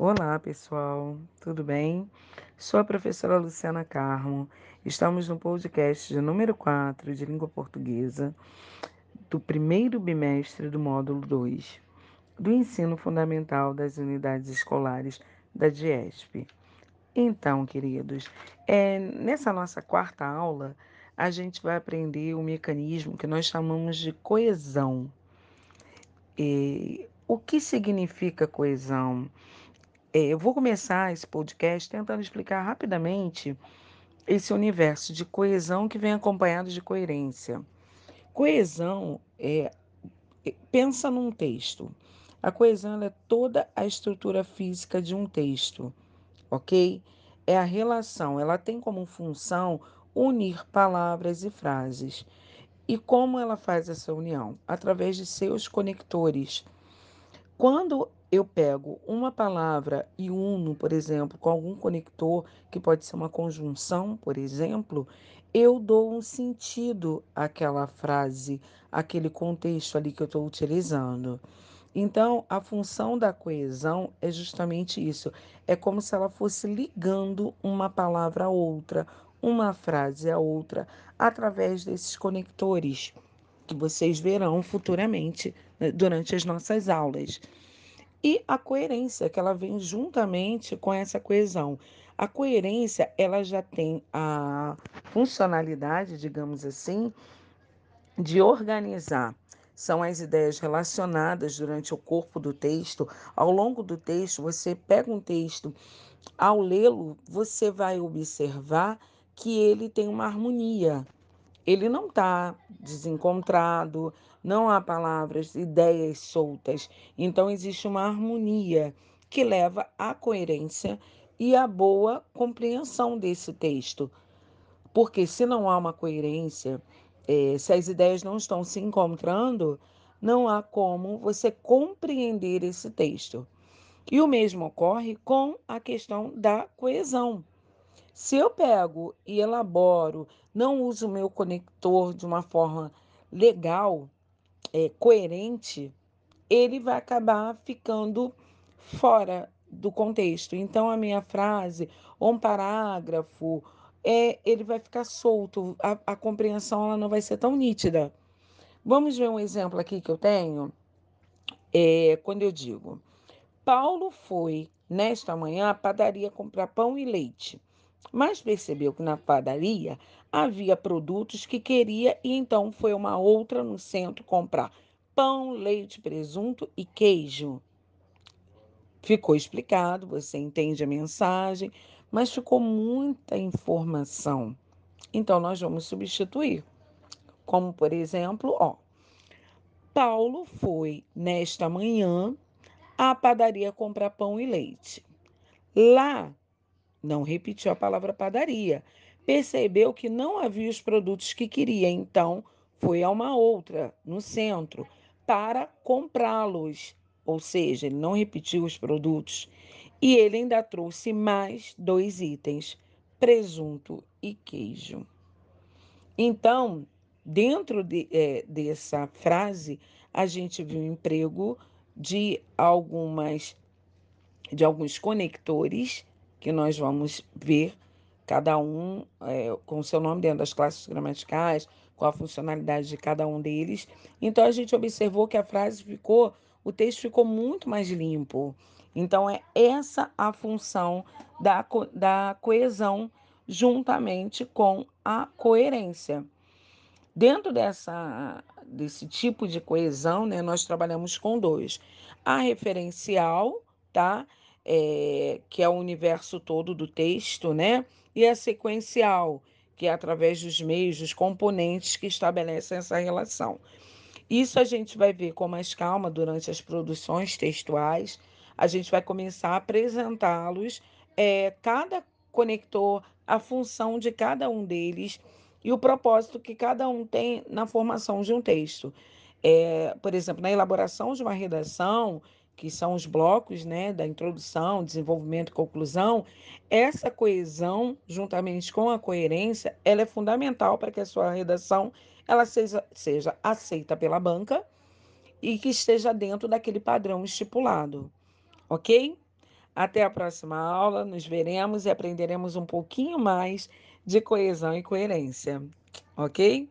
Olá, pessoal, tudo bem? Sou a professora Luciana Carmo. Estamos no podcast de número 4 de língua portuguesa do primeiro bimestre do módulo 2 do ensino fundamental das unidades escolares da DIESP. Então, queridos, é, nessa nossa quarta aula, a gente vai aprender o mecanismo que nós chamamos de coesão. E, o que significa coesão? É, eu vou começar esse podcast tentando explicar rapidamente esse universo de coesão que vem acompanhado de coerência. Coesão é, é pensa num texto. A coesão é toda a estrutura física de um texto, ok? É a relação, ela tem como função unir palavras e frases. E como ela faz essa união? Através de seus conectores. Quando eu pego uma palavra e uno, por exemplo, com algum conector, que pode ser uma conjunção, por exemplo, eu dou um sentido àquela frase, àquele contexto ali que eu estou utilizando. Então, a função da coesão é justamente isso. É como se ela fosse ligando uma palavra a outra, uma frase a outra, através desses conectores que vocês verão futuramente né, durante as nossas aulas. E a coerência, que ela vem juntamente com essa coesão. A coerência, ela já tem a funcionalidade, digamos assim, de organizar. São as ideias relacionadas durante o corpo do texto. Ao longo do texto, você pega um texto, ao lê-lo, você vai observar que ele tem uma harmonia. Ele não está desencontrado, não há palavras, ideias soltas. Então, existe uma harmonia que leva à coerência e à boa compreensão desse texto. Porque se não há uma coerência, é, se as ideias não estão se encontrando, não há como você compreender esse texto. E o mesmo ocorre com a questão da coesão. Se eu pego e elaboro, não uso o meu conector de uma forma legal, é, coerente, ele vai acabar ficando fora do contexto. Então, a minha frase, ou um parágrafo, é, ele vai ficar solto, a, a compreensão ela não vai ser tão nítida. Vamos ver um exemplo aqui que eu tenho. É, quando eu digo, Paulo foi nesta manhã à padaria comprar pão e leite mas percebeu que na padaria havia produtos que queria e então foi uma outra no centro comprar pão, leite, presunto e queijo. Ficou explicado, você entende a mensagem, mas ficou muita informação. Então nós vamos substituir. Como por exemplo, ó, Paulo foi nesta manhã à padaria comprar pão e leite. Lá não repetiu a palavra padaria. Percebeu que não havia os produtos que queria, então foi a uma outra, no centro, para comprá-los. Ou seja, ele não repetiu os produtos. E ele ainda trouxe mais dois itens: presunto e queijo. Então, dentro de, é, dessa frase, a gente viu o emprego de algumas de alguns conectores que nós vamos ver cada um é, com o seu nome dentro das classes gramaticais, com a funcionalidade de cada um deles. Então a gente observou que a frase ficou, o texto ficou muito mais limpo. Então é essa a função da, da coesão juntamente com a coerência. Dentro dessa, desse tipo de coesão, né, nós trabalhamos com dois. A referencial, tá? É, que é o universo todo do texto, né? E a sequencial, que é através dos meios, dos componentes que estabelecem essa relação. Isso a gente vai ver com mais calma durante as produções textuais. A gente vai começar a apresentá-los, é, cada conector, a função de cada um deles e o propósito que cada um tem na formação de um texto. É, por exemplo, na elaboração de uma redação, que são os blocos né, da introdução, desenvolvimento e conclusão, essa coesão, juntamente com a coerência, ela é fundamental para que a sua redação ela seja, seja aceita pela banca e que esteja dentro daquele padrão estipulado, ok? Até a próxima aula, nos veremos e aprenderemos um pouquinho mais de coesão e coerência, ok?